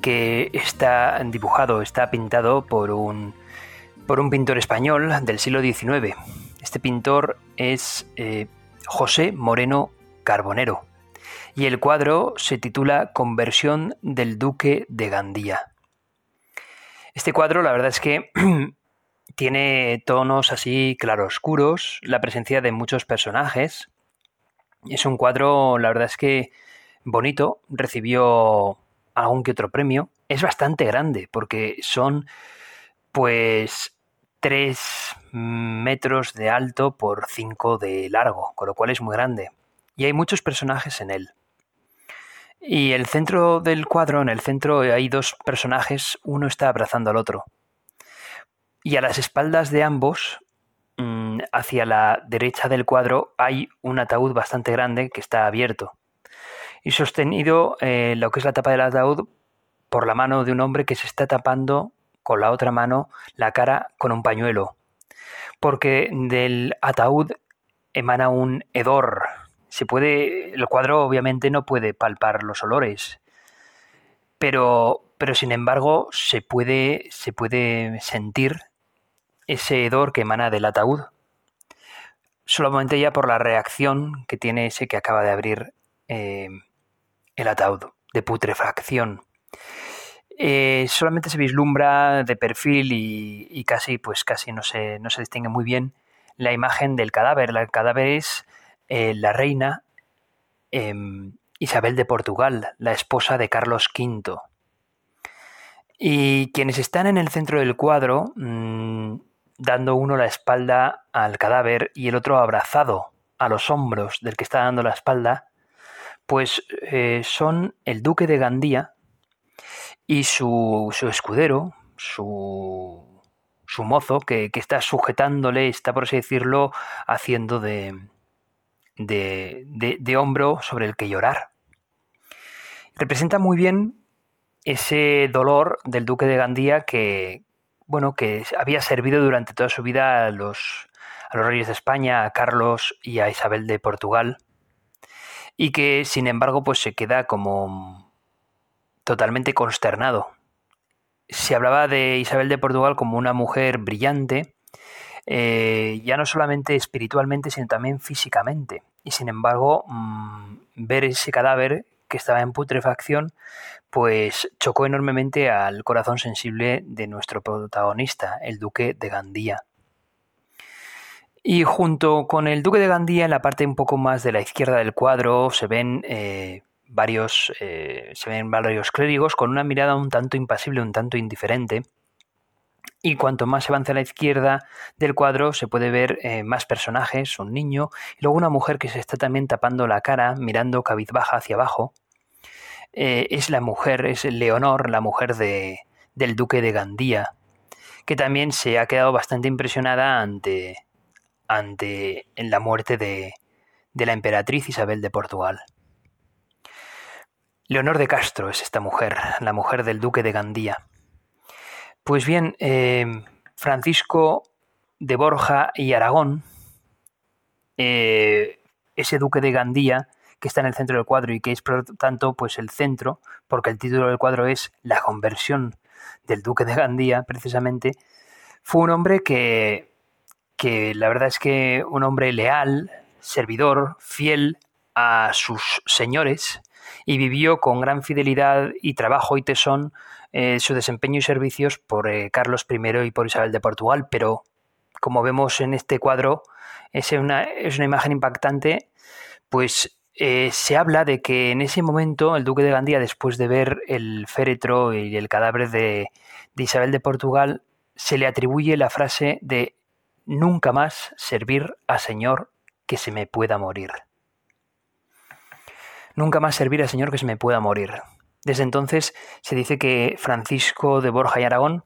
que está dibujado, está pintado por un, por un pintor español del siglo XIX. Este pintor es eh, José Moreno Carbonero y el cuadro se titula Conversión del Duque de Gandía. Este cuadro la verdad es que tiene tonos así claroscuros, la presencia de muchos personajes. Es un cuadro, la verdad es que bonito, recibió algún que otro premio. Es bastante grande porque son pues 3 metros de alto por 5 de largo, con lo cual es muy grande. Y hay muchos personajes en él. Y el centro del cuadro, en el centro hay dos personajes, uno está abrazando al otro. Y a las espaldas de ambos, mm, hacia la derecha del cuadro, hay un ataúd bastante grande que está abierto y sostenido eh, lo que es la tapa del ataúd por la mano de un hombre que se está tapando con la otra mano la cara con un pañuelo, porque del ataúd emana un hedor. Se puede, el cuadro obviamente no puede palpar los olores, pero, pero sin embargo se puede, se puede sentir ese hedor que emana del ataúd. Solamente ya por la reacción que tiene ese que acaba de abrir eh, el ataúd de putrefacción. Eh, solamente se vislumbra de perfil y, casi, pues casi no se, no se, distingue muy bien la imagen del cadáver. El cadáver es eh, la reina em, Isabel de Portugal, la esposa de Carlos V. Y quienes están en el centro del cuadro, mm, dando uno la espalda al cadáver y el otro abrazado a los hombros del que está dando la espalda, pues eh, son el duque de Gandía y su, su escudero, su, su mozo, que, que, está sujetándole, está por así decirlo, haciendo de, de, de, de hombro sobre el que llorar. Representa muy bien ese dolor del duque de Gandía que, bueno, que había servido durante toda su vida a los, a los reyes de España, a Carlos y a Isabel de Portugal, y que sin embargo pues se queda como totalmente consternado. Se hablaba de Isabel de Portugal como una mujer brillante, eh, ya no solamente espiritualmente, sino también físicamente. Y sin embargo, mmm, ver ese cadáver que estaba en putrefacción, pues chocó enormemente al corazón sensible de nuestro protagonista, el duque de Gandía. Y junto con el Duque de Gandía, en la parte un poco más de la izquierda del cuadro, se ven eh, varios, eh, se ven varios clérigos con una mirada un tanto impasible, un tanto indiferente. Y cuanto más se avanza a la izquierda del cuadro, se puede ver eh, más personajes, un niño y luego una mujer que se está también tapando la cara, mirando cabizbaja hacia abajo. es la mujer, es Leonor, la mujer de, del duque de Gandía, que también se ha quedado bastante impresionada ante, ante la muerte de, de la emperatriz Isabel de Portugal. Leonor de Castro es esta mujer, la mujer del duque de Gandía. Pues bien, eh, Francisco de Borja y Aragón, eh, ese duque de Gandía, que está en el centro del cuadro y que es por tanto pues el centro, porque el título del cuadro es La conversión del duque de Gandía, precisamente, fue un hombre que que la verdad es que un hombre leal, servidor, fiel a sus señores, y vivió con gran fidelidad y trabajo y tesón eh, su desempeño y servicios por eh, Carlos I y por Isabel de Portugal, pero como vemos en este cuadro, es una, es una imagen impactante, pues eh, se habla de que en ese momento el duque de Gandía, después de ver el féretro y el cadáver de, de Isabel de Portugal, se le atribuye la frase de nunca más servir a Señor que se me pueda morir. Nunca más servir al Señor que se me pueda morir. Desde entonces se dice que Francisco de Borja y Aragón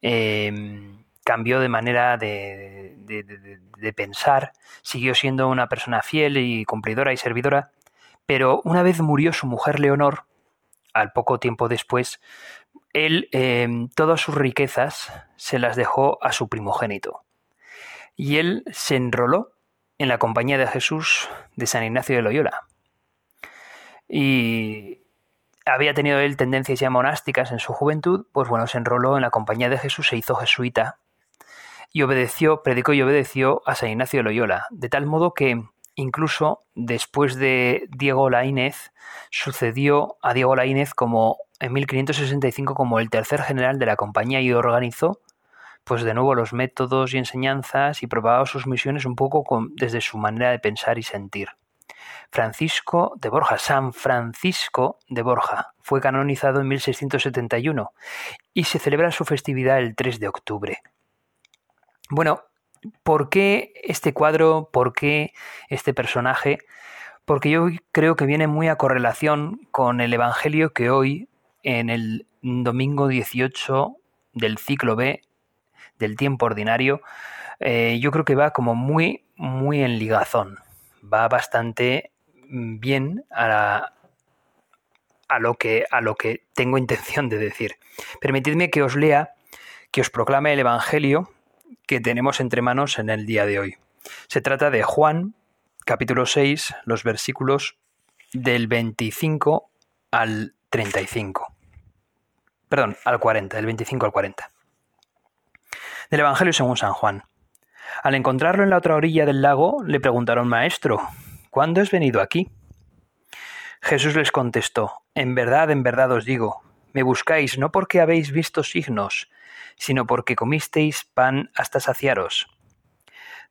em, cambió de manera de, de, pensar, siguió siendo una persona fiel y cumplidora y servidora, pero una vez murió su mujer Leonor, al poco tiempo después, él em, todas sus riquezas se las dejó a su primogénito. Y él se enroló en la compañía de Jesús de San Ignacio de Loyola. Y había tenido él tendencias ya monásticas en su juventud, pues bueno, se enroló en la compañía de Jesús, se hizo jesuita y obedeció, predicó y obedeció a San Ignacio de Loyola, de tal modo que incluso después de Diego Laínez sucedió a Diego Laínez como en 1565 como el tercer general de la compañía y organizó pues de nuevo los métodos y enseñanzas y probaba sus misiones un poco desde su manera de pensar y sentir. Francisco de Borja, San Francisco de Borja, fue canonizado en 1671 y se celebra su festividad el 3 de octubre. Bueno, ¿por qué este cuadro? ¿Por qué este personaje? Porque yo creo que viene muy a correlación con el Evangelio que hoy, en el domingo 18 del ciclo B del tiempo ordinario, eh, yo creo que va como muy, muy en ligazón. Va bastante bien a, a, lo que, a lo que tengo intención de decir. Permitidme que os lea, que os proclame el Evangelio que tenemos entre manos en el día de hoy. Se trata de Juan, capítulo 6, los versículos del 25 al 35. Perdón, al 40, del 25 al 40 del Evangelio según San Juan. Al encontrarlo en la otra orilla del lago, le preguntaron, Maestro, ¿cuándo has venido aquí? Jesús les contestó, En verdad, en verdad os digo, me buscáis no porque habéis visto signos, sino porque comisteis pan hasta saciaros.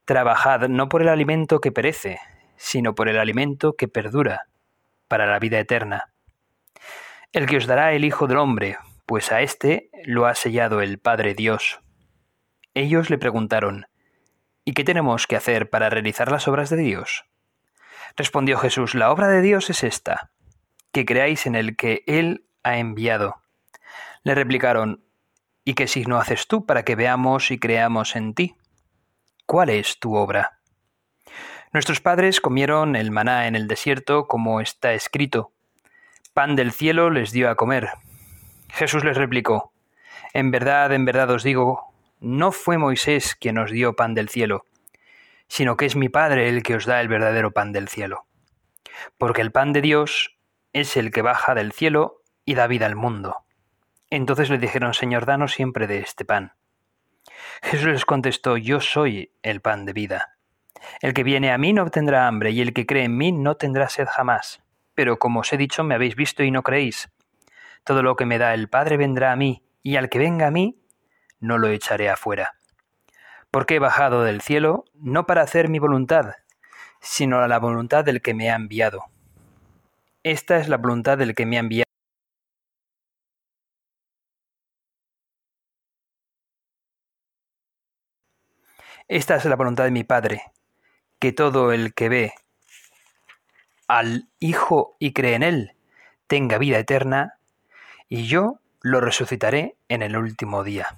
Trabajad no por el alimento que perece, sino por el alimento que perdura, para la vida eterna. El que os dará el Hijo del Hombre, pues a éste lo ha sellado el Padre Dios. Ellos le preguntaron, ¿Y qué tenemos que hacer para realizar las obras de Dios? Respondió Jesús, la obra de Dios es esta, que creáis en el que Él ha enviado. Le replicaron, ¿y qué signo haces tú para que veamos y creamos en ti? ¿Cuál es tu obra? Nuestros padres comieron el maná en el desierto como está escrito. Pan del cielo les dio a comer. Jesús les replicó, En verdad, en verdad os digo, no fue Moisés quien os dio pan del cielo, sino que es mi Padre el que os da el verdadero pan del cielo. Porque el pan de Dios es el que baja del cielo y da vida al mundo. Entonces le dijeron, Señor, danos siempre de este pan. Jesús les contestó, Yo soy el pan de vida. El que viene a mí no tendrá hambre, y el que cree en mí no tendrá sed jamás. Pero como os he dicho, me habéis visto y no creéis. Todo lo que me da el Padre vendrá a mí, y al que venga a mí, no lo echaré afuera. Porque he bajado del cielo no para hacer mi voluntad, sino la voluntad del que me ha enviado. Esta es la voluntad del que me ha enviado. Esta es la voluntad de mi Padre, que todo el que ve al Hijo y cree en Él tenga vida eterna, y yo lo resucitaré en el último día.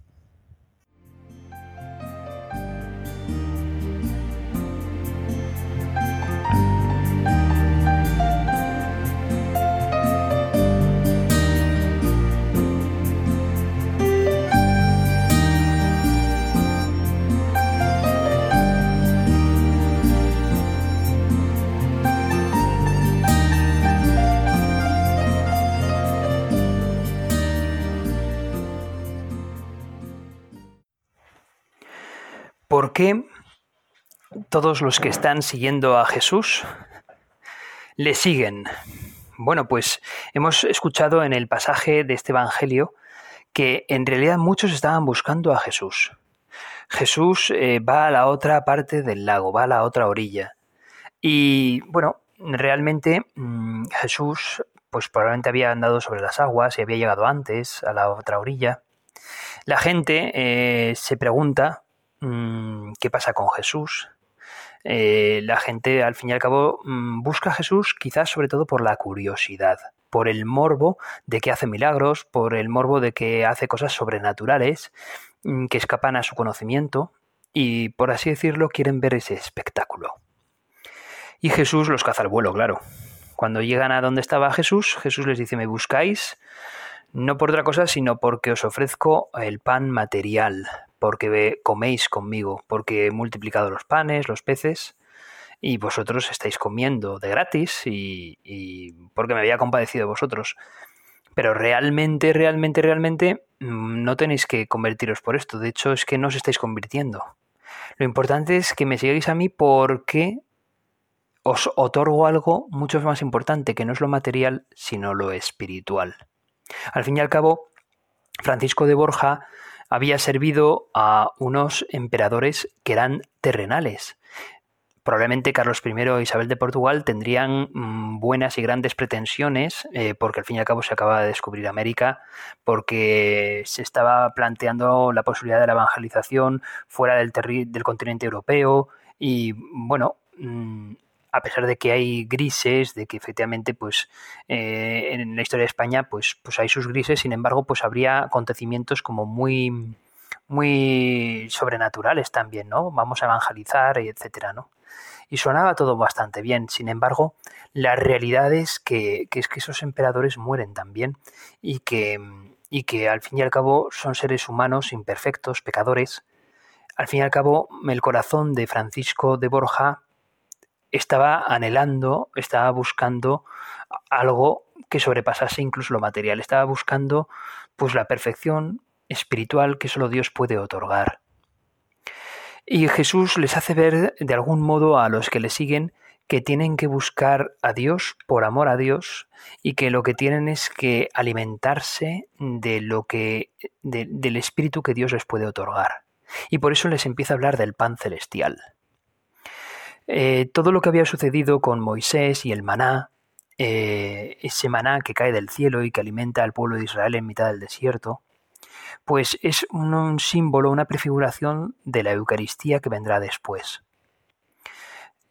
¿Por qué todos los que están siguiendo a Jesús le siguen? Bueno, pues hemos escuchado en el pasaje de este Evangelio que en realidad muchos estaban buscando a Jesús. Jesús eh, va a la otra parte del lago, va a la otra orilla. Y bueno, realmente mm, Jesús pues probablemente había andado sobre las aguas y había llegado antes a la otra orilla. La gente eh, se pregunta qué pasa con Jesús. eh, la gente al fin y al cabo mm, busca a Jesús quizás sobre todo por la curiosidad, por el morbo de que hace milagros, por el morbo de que hace cosas sobrenaturales mm, que escapan a su conocimiento y por así decirlo quieren ver ese espectáculo. Y Jesús los caza al vuelo, claro. Cuando llegan a donde estaba Jesús, Jesús les dice, me buscáis no por otra cosa, sino porque os ofrezco el pan material, porque coméis conmigo, porque he multiplicado los panes, los peces, y vosotros estáis comiendo de gratis y, porque me había compadecido de vosotros. Pero realmente, realmente, realmente mm, no tenéis que convertiros por esto. De hecho, es que no os estáis convirtiendo. Lo importante es que me sigáis a mí porque os otorgo algo mucho más importante, que no es lo material, sino lo espiritual. Al fin y al cabo, Francisco de Borja había servido a unos emperadores que eran terrenales. Probablemente Carlos I e Isabel de Portugal tendrían mm, buenas y grandes pretensiones, eh, porque al fin y al cabo se acaba de descubrir América, porque se estaba planteando la posibilidad de la evangelización fuera del, del continente europeo, y bueno, mm, a pesar de que hay grises, de que efectivamente, pues, eh, en la historia de España, pues, pues hay sus grises, sin embargo, pues habría acontecimientos como muy, muy sobrenaturales también, ¿no? Vamos a evangelizar, etcétera, ¿no? Y sonaba todo bastante bien. Sin embargo, la realidad es que, que, es que esos emperadores mueren también y que, y que al fin y al cabo son seres humanos imperfectos, pecadores. Al fin y al cabo, el corazón de Francisco de Borja estaba anhelando, estaba buscando algo que sobrepasase incluso lo material, estaba buscando pues la perfección espiritual que solo Dios puede otorgar. Y Jesús les hace ver de algún modo a los que le siguen que tienen que buscar a Dios por amor a Dios y que lo que tienen es que alimentarse de lo que del espíritu que Dios les puede otorgar. Y por eso les empieza a hablar del pan celestial. Eh, todo lo que había sucedido con Moisés y el maná, eh, ese maná que cae del cielo y que alimenta al pueblo de Israel en mitad del desierto, pues es un, símbolo, una prefiguración de la Eucaristía que vendrá después.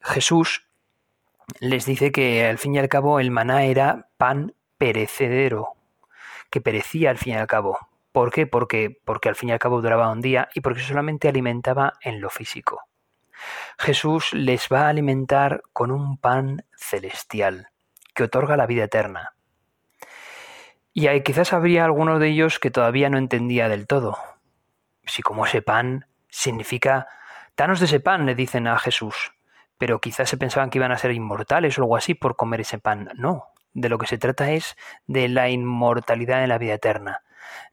Jesús les dice que al fin y al cabo el maná era pan perecedero, que perecía al fin y al cabo. ¿Por qué? Porque, porque al fin y al cabo duraba un día y porque solamente alimentaba en lo físico. Jesús les va a alimentar con un pan celestial que otorga la vida eterna. Y hay, quizás habría alguno de ellos que todavía no entendía del todo. Si como ese pan significa, danos de ese pan, le dicen a Jesús, pero quizás se pensaban que iban a ser inmortales o algo así por comer ese pan. No, de lo que se trata es de la inmortalidad en la vida eterna,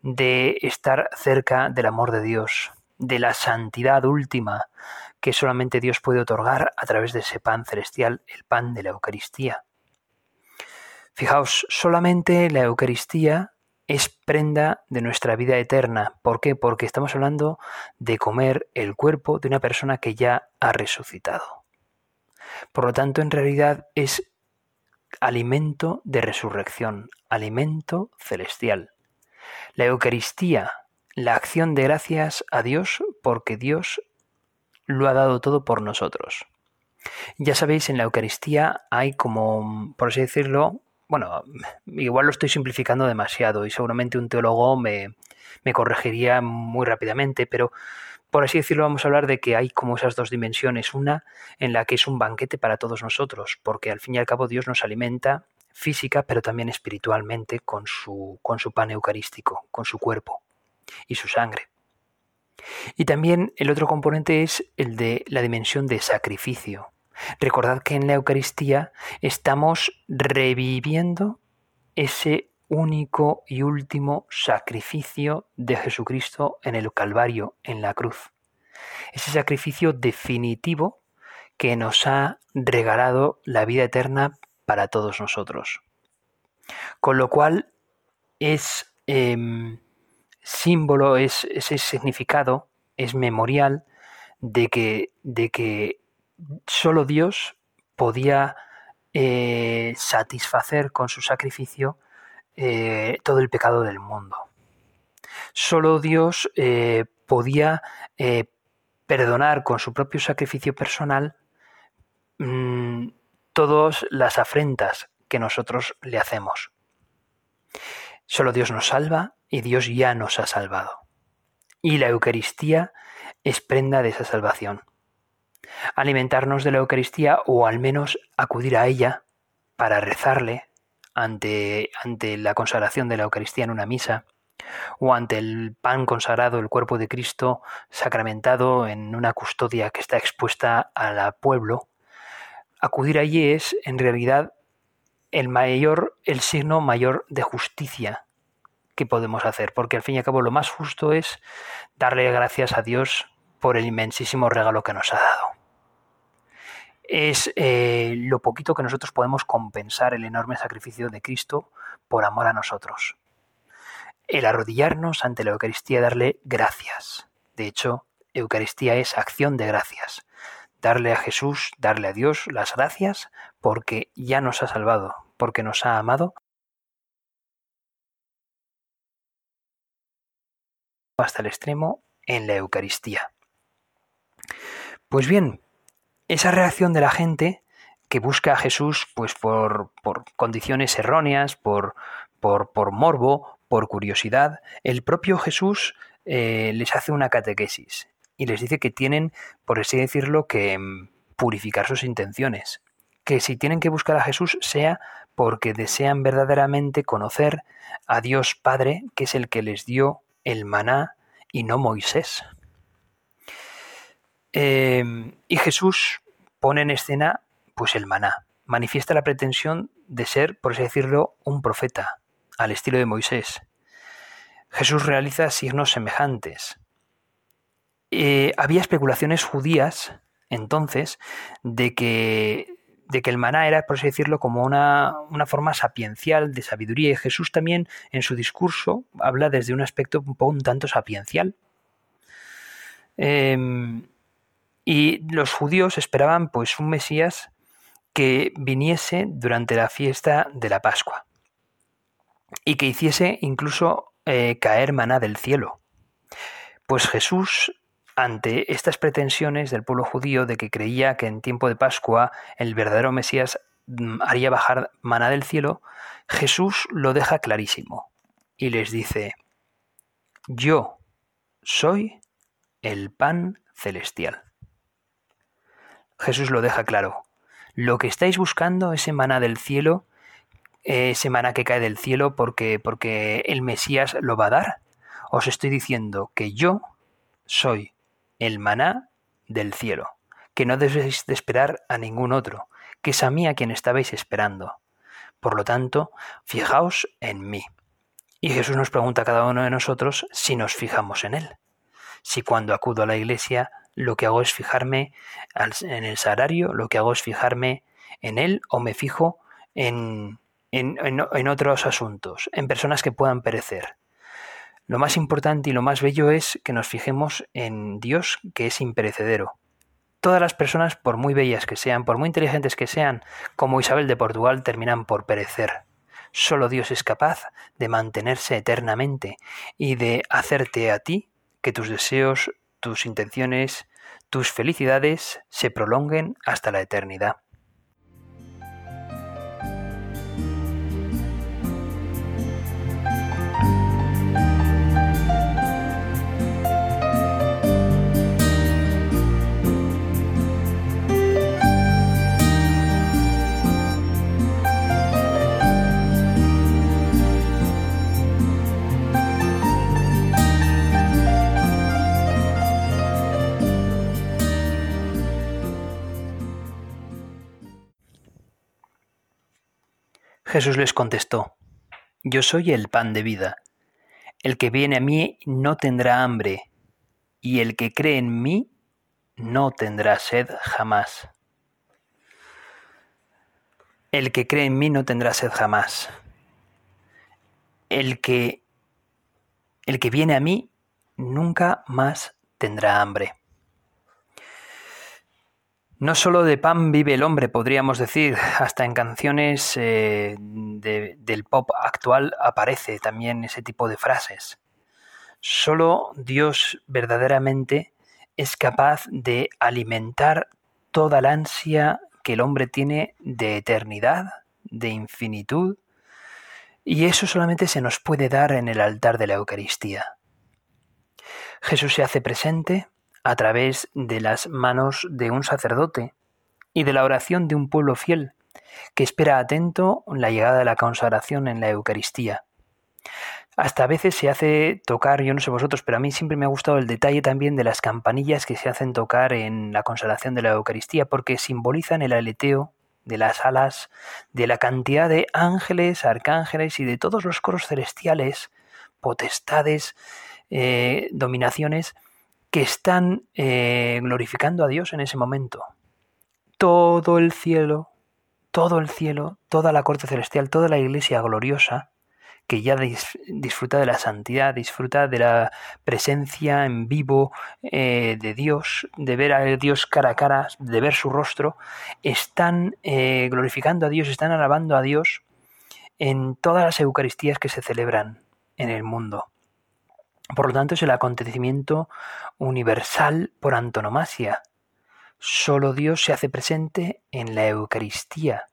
de estar cerca del amor de Dios, de la santidad última, que solamente Dios puede otorgar a través de ese pan celestial, el pan de la Eucaristía. Fijaos, solamente la Eucaristía es prenda de nuestra vida eterna. ¿Por qué? Porque estamos hablando de comer el cuerpo de una persona que ya ha resucitado. Por lo tanto, en realidad es alimento de resurrección, alimento celestial. La Eucaristía, la acción de gracias a Dios porque Dios lo ha dado todo por nosotros. Ya sabéis, en la Eucaristía hay como, por así decirlo, bueno, igual lo estoy simplificando demasiado y seguramente un teólogo me, me corregiría muy rápidamente, pero por así decirlo vamos a hablar de que hay como esas dos dimensiones, una en la que es un banquete para todos nosotros, porque al fin y al cabo Dios nos alimenta física, pero también espiritualmente con su, con su pan eucarístico, con su cuerpo y su sangre. Y también el otro componente es el de la dimensión de sacrificio. Recordad que en la Eucaristía estamos reviviendo ese único y último sacrificio de Jesucristo en el Calvario, en la cruz. Ese sacrificio definitivo que nos ha regalado la vida eterna para todos nosotros. Con lo cual es em, símbolo, es ese significado, es memorial de que, de que solo Dios podía eh, satisfacer con su sacrificio eh, todo el pecado del mundo. Solo Dios eh, podía perdonar con su propio sacrificio personal mm, todas las afrentas que nosotros le hacemos. Solo Dios nos salva y Dios ya nos ha salvado. Y la Eucaristía es prenda de esa salvación. Alimentarnos de la Eucaristía o al menos acudir a ella para rezarle ante, ante la consagración de la Eucaristía en una misa o ante el pan consagrado, el cuerpo de Cristo sacramentado en una custodia que está expuesta al pueblo, acudir allí es en realidad el mayor, el signo mayor de justicia que podemos hacer, porque al fin y al cabo lo más justo es darle gracias a Dios por el inmensísimo regalo que nos ha dado. Es eh, lo poquito que nosotros podemos compensar el enorme sacrificio de Cristo por amor a nosotros. El arrodillarnos ante la Eucaristía, darle gracias. De hecho, Eucaristía es acción de gracias. Darle a Jesús, darle a Dios las gracias porque ya nos ha salvado, porque nos ha amado hasta el extremo en la Eucaristía. Pues bien, esa reacción de la gente que busca a Jesús pues por, condiciones erróneas, por, por, por, morbo, por curiosidad, el propio Jesús eh, les hace una catequesis y les dice que tienen, por así decirlo, que mm, purificar sus intenciones, que si tienen que buscar a Jesús sea porque desean verdaderamente conocer a Dios Padre, que es el que les dio el maná y no Moisés. Em, y Jesús pone en escena pues el maná, manifiesta la pretensión de ser, por así decirlo, un profeta, al estilo de Moisés. Jesús realiza signos semejantes. Eh, había especulaciones judías entonces de que, de que el maná era, por así decirlo, como una, una, forma sapiencial de sabiduría. Y Jesús también en su discurso habla desde un aspecto un poco un tanto sapiencial. Eh, y los judíos esperaban pues un Mesías que viniese durante la fiesta de la Pascua y que hiciese incluso eh, caer maná del cielo. Pues Jesús, ante estas pretensiones del pueblo judío de que creía que en tiempo de Pascua el verdadero Mesías mm, haría bajar maná del cielo, Jesús lo deja clarísimo y les dice, yo soy el pan celestial. Jesús lo deja claro. Lo que estáis buscando, ese maná del cielo, ese maná que cae del cielo porque, porque el Mesías lo va a dar, os estoy diciendo que yo soy el maná del cielo, que no debéis de esperar a ningún otro, que es a mí a quien estabais esperando. Por lo tanto, fijaos en mí. Y Jesús nos pregunta a cada uno de nosotros si nos fijamos en Él. Si cuando acudo a la iglesia lo que hago es fijarme en el salario, lo que hago es fijarme en él o me fijo en, en, otros asuntos, en personas que puedan perecer. Lo más importante y lo más bello es que nos fijemos en Dios, que es imperecedero. Todas las personas, por muy bellas que sean, por muy inteligentes que sean, como Isabel de Portugal, terminan por perecer. Solo Dios es capaz de mantenerse eternamente y de hacerte a ti que tus deseos tus intenciones, tus felicidades se prolonguen hasta la eternidad. Jesús les contestó, Yo soy el pan de vida. El que viene a mí no tendrá hambre, y el que cree en mí no tendrá sed jamás. El que cree en mí no tendrá sed jamás. El que el que viene a mí nunca más tendrá hambre. No solo de pan vive el hombre, podríamos decir, hasta en canciones eh, del pop actual aparece también ese tipo de frases. Solo Dios verdaderamente es capaz de alimentar toda la ansia que el hombre tiene de eternidad, de infinitud, y eso solamente se nos puede dar en el altar de la Eucaristía. Jesús se hace presente a través de las manos de un sacerdote y de la oración de un pueblo fiel que espera atento la llegada de la consagración en la Eucaristía. Hasta a veces se hace tocar, yo no sé vosotros, pero a mí siempre me ha gustado el detalle también de las campanillas que se hacen tocar en la consagración de la Eucaristía, porque simbolizan el aleteo de las alas, de la cantidad de ángeles, arcángeles y de todos los coros celestiales, potestades, eh, dominaciones que están eh, glorificando a Dios en ese momento. Todo el cielo, todo el cielo, toda la corte celestial, toda la iglesia gloriosa, que ya disfruta de la santidad, disfruta de la presencia en vivo eh, de Dios, de ver a Dios cara a cara, de ver su rostro, están eh, glorificando a Dios, están alabando a Dios en todas las Eucaristías que se celebran en el mundo. Por lo tanto, es el acontecimiento universal por antonomasia. Solo Dios se hace presente en la Eucaristía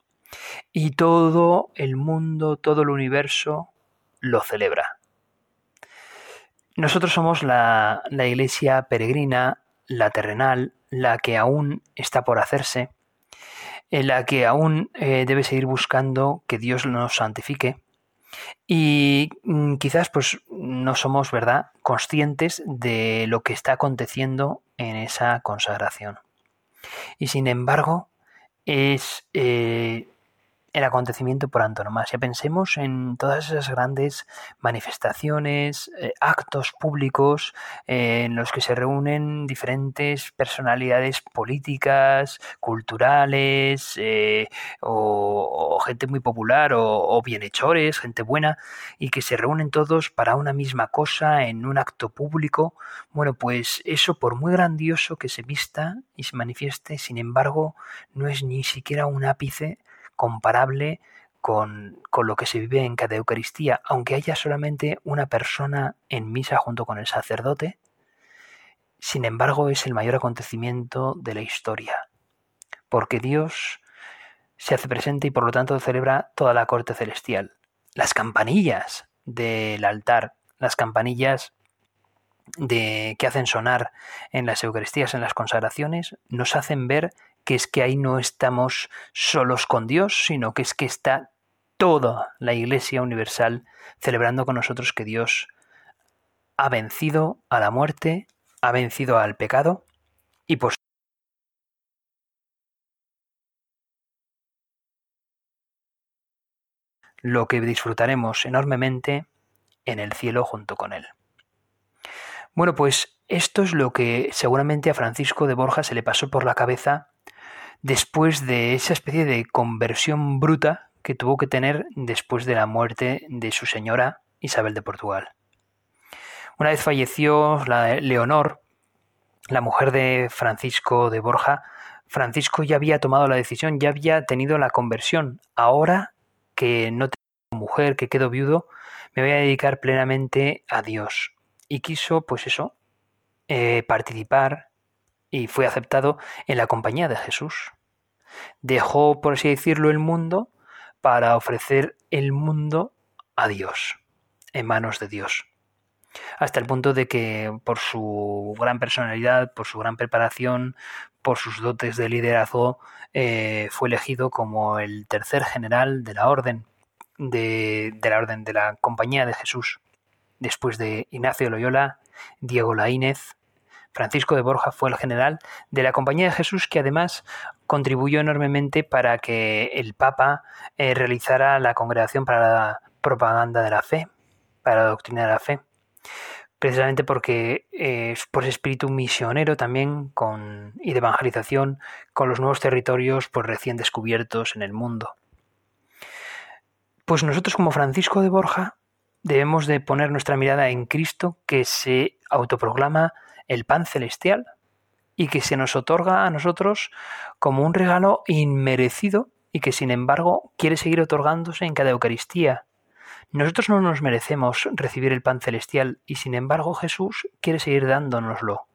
y todo el mundo, todo el universo lo celebra. Nosotros somos la, iglesia peregrina, la terrenal, la que aún está por hacerse, en la que aún eh, debe seguir buscando que Dios nos santifique. Y mm, quizás pues no somos, ¿verdad?, conscientes de lo que está aconteciendo en esa consagración. Y sin embargo, es eh, el acontecimiento por antonomasia. Pensemos en todas esas grandes manifestaciones, eh, actos públicos eh, en los que se reúnen diferentes personalidades políticas, culturales, eh, o, gente muy popular, o, bienhechores, gente buena, y que se reúnen todos para una misma cosa en un acto público. Bueno, pues eso, por muy grandioso que se vista y se manifieste, sin embargo, no es ni siquiera un ápice comparable con, lo que se vive en cada Eucaristía, aunque haya solamente una persona en misa junto con el sacerdote, sin embargo es el mayor acontecimiento de la historia, porque Dios se hace presente y por lo tanto celebra toda la corte celestial. Las campanillas del altar, las campanillas de, que hacen sonar en las Eucaristías, en las consagraciones, nos hacen ver que es que ahí no estamos solos con Dios, sino que es que está toda la Iglesia Universal celebrando con nosotros que Dios ha vencido a la muerte, ha vencido al pecado y por lo que disfrutaremos enormemente en el cielo junto con Él. Bueno, pues esto es lo que seguramente a Francisco de Borja se le pasó por la cabeza después de esa especie de conversión bruta que tuvo que tener después de la muerte de su señora Isabel de Portugal. Una vez falleció la Leonor, la mujer de Francisco de Borja, Francisco ya había tomado la decisión, ya había tenido la conversión. Ahora que no tengo mujer, que quedo viudo, me voy a dedicar plenamente a Dios. Y quiso, pues eso, eh, participar y fue aceptado en la compañía de Jesús. Dejó, por así decirlo, el mundo para ofrecer el mundo a Dios, en manos de Dios. Hasta el punto de que por su gran personalidad, por su gran preparación, por sus dotes de liderazgo, eh, fue elegido como el tercer general de la orden, de, de la orden de la Compañía de Jesús, después de Ignacio Loyola, Diego Laínez, Francisco de Borja fue el general de la Compañía de Jesús que además contribuyó enormemente para que el Papa eh, realizara la Congregación para la Propaganda de la Fe, para la Doctrina de la Fe, precisamente porque eh, por espíritu misionero también con, y de evangelización con los nuevos territorios pues, recién descubiertos en el mundo. Pues nosotros como Francisco de Borja debemos de poner nuestra mirada en Cristo que se autoproclama el pan celestial y que se nos otorga a nosotros como un regalo inmerecido y que sin embargo quiere seguir otorgándose en cada Eucaristía. Nosotros no nos merecemos recibir el pan celestial y sin embargo Jesús quiere seguir dándonoslo,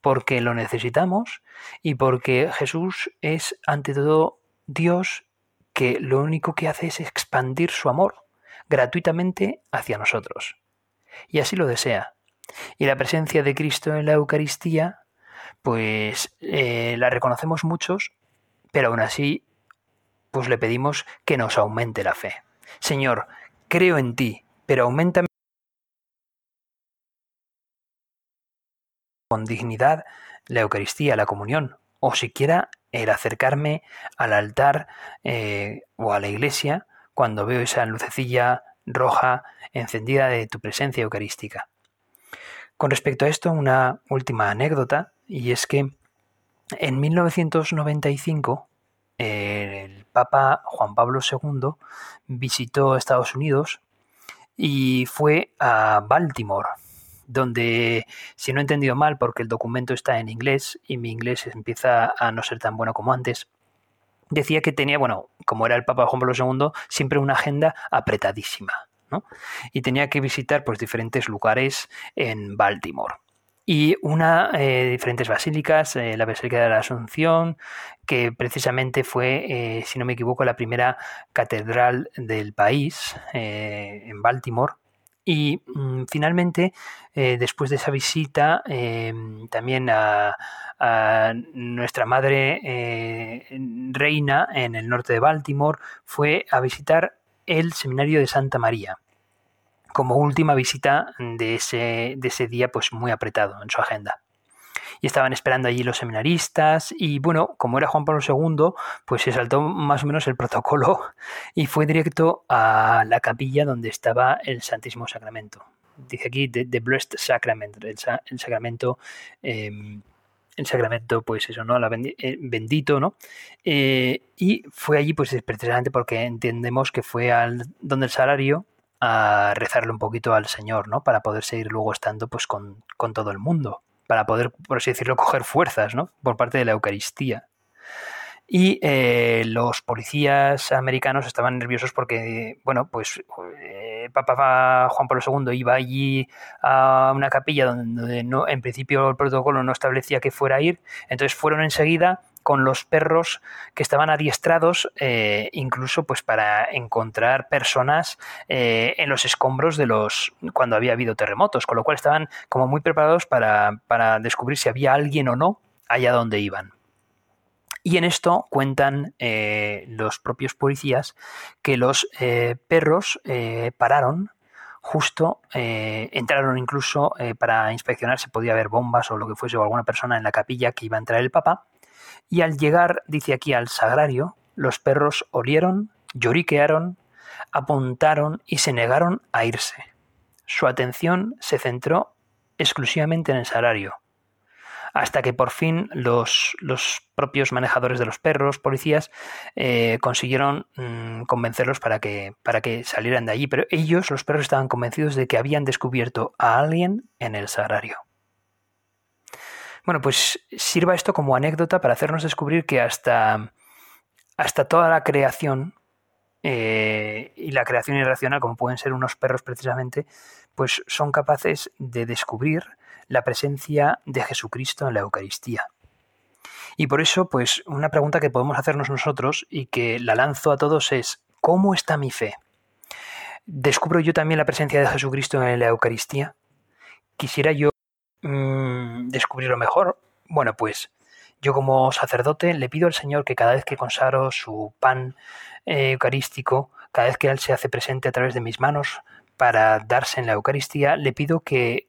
porque lo necesitamos y porque Jesús es ante todo Dios que lo único que hace es expandir su amor gratuitamente hacia nosotros. Y así lo desea. Y la presencia de Cristo en la Eucaristía, pues eh, la reconocemos muchos, pero aún así, pues le pedimos que nos aumente la fe. Señor, creo en ti, pero aumentame con dignidad la Eucaristía, la comunión, o siquiera el acercarme al altar eh, o a la iglesia cuando veo esa lucecilla roja encendida de tu presencia eucarística. Con respecto a esto, una última anécdota, y es que en 1995 el Papa Juan Pablo II visitó Estados Unidos y fue a Baltimore, donde, si no he entendido mal, porque el documento está en inglés y mi inglés empieza a no ser tan bueno como antes, decía que tenía, bueno, como era el Papa Juan Pablo II, siempre una agenda apretadísima, Y tenía que visitar pues diferentes lugares en Baltimore y una eh, diferentes basílicas, eh, la Basílica de la Asunción, que precisamente fue, eh, si no me equivoco, la primera catedral del país en Baltimore. Y mm, finalmente, después de esa visita, también a, a, nuestra madre reina en el norte de Baltimore, fue a visitar el seminario de Santa María como última visita de ese, de ese día pues muy apretado en su agenda y estaban esperando allí los seminaristas y bueno, como era Juan Pablo II, pues se saltó más o menos el protocolo y fue directo a la capilla donde estaba el Santísimo Sacramento. Dice aquí The, Blessed Sacrament, el, sacramento, em, el sacramento, pues eso, ¿no? La eh, bendito, ¿no? Eh, y fue allí, pues precisamente porque entendemos que fue al donde el salario a rezarle un poquito al Señor, ¿no? Para poder seguir luego estando pues con, todo el mundo, para poder, por así decirlo, coger fuerzas, ¿no? Por parte de la Eucaristía. Y eh, los policías americanos estaban nerviosos porque, bueno, pues eh, Papa Juan Pablo II iba allí a una capilla donde no, en principio el protocolo no establecía que fuera a ir, entonces fueron enseguida con los perros que estaban adiestrados eh, incluso pues para encontrar personas eh, en los escombros de los cuando había habido terremotos, con lo cual estaban como muy preparados para, descubrir si había alguien o no allá donde iban. Y en esto cuentan eh, los propios policías que los perros pararon justo entraron incluso para inspeccionar si podía haber bombas o lo que fuese o alguna persona en la capilla que iba a entrar el Papa y al llegar, dice aquí, al sagrario, los perros olieron, lloriquearon, apuntaron y se negaron a irse. Su atención se centró exclusivamente en el sagrario, hasta que por fin los, los propios manejadores de los perros, policías, eh, consiguieron mm, convencerlos para que, para que salieran de allí. Pero ellos, los perros, estaban convencidos de que habían descubierto a alguien en el sagrario. Bueno, pues sirva esto como anécdota para hacernos descubrir que hasta, hasta toda la creación eh, y la creación irracional, como pueden ser unos perros precisamente, pues son capaces de descubrir la presencia de Jesucristo en la Eucaristía. Y por eso, pues una pregunta que podemos hacernos nosotros y que la lanzo a todos es, ¿cómo está mi fe? ¿Descubro yo también la presencia de Jesucristo en la Eucaristía? Quisiera yo Mm, descubrirlo mejor? Bueno, pues yo como sacerdote le pido al Señor que cada vez que consagro su pan eh, eucarístico, cada vez que Él se hace presente a través de mis manos para darse en la Eucaristía, le pido que,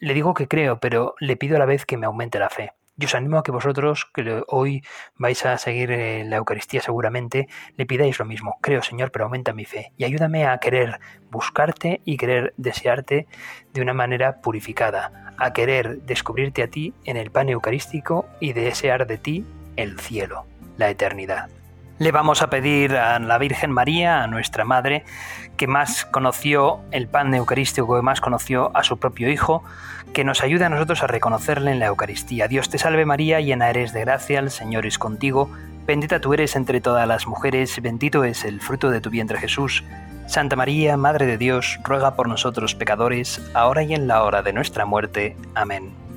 le digo que creo, pero le pido a la vez que me aumente la fe. Yo os animo a que vosotros, que hoy vais a seguir la Eucaristía seguramente, le pidáis lo mismo. Creo, Señor, pero aumenta mi fe y ayúdame a querer buscarte y querer desearte de una manera purificada, a querer descubrirte a ti en el pan eucarístico y desear de ti el cielo, la eternidad. Le vamos a pedir a la Virgen María, a nuestra Madre, que más conoció el pan eucarístico, que más conoció a su propio Hijo, que nos ayude a nosotros a reconocerle en la Eucaristía. Dios te salve María, llena eres de gracia, el Señor es contigo, bendita tú eres entre todas las mujeres, bendito es el fruto de tu vientre Jesús. Santa María, Madre de Dios, ruega por nosotros pecadores, ahora y en la hora de nuestra muerte. Amén.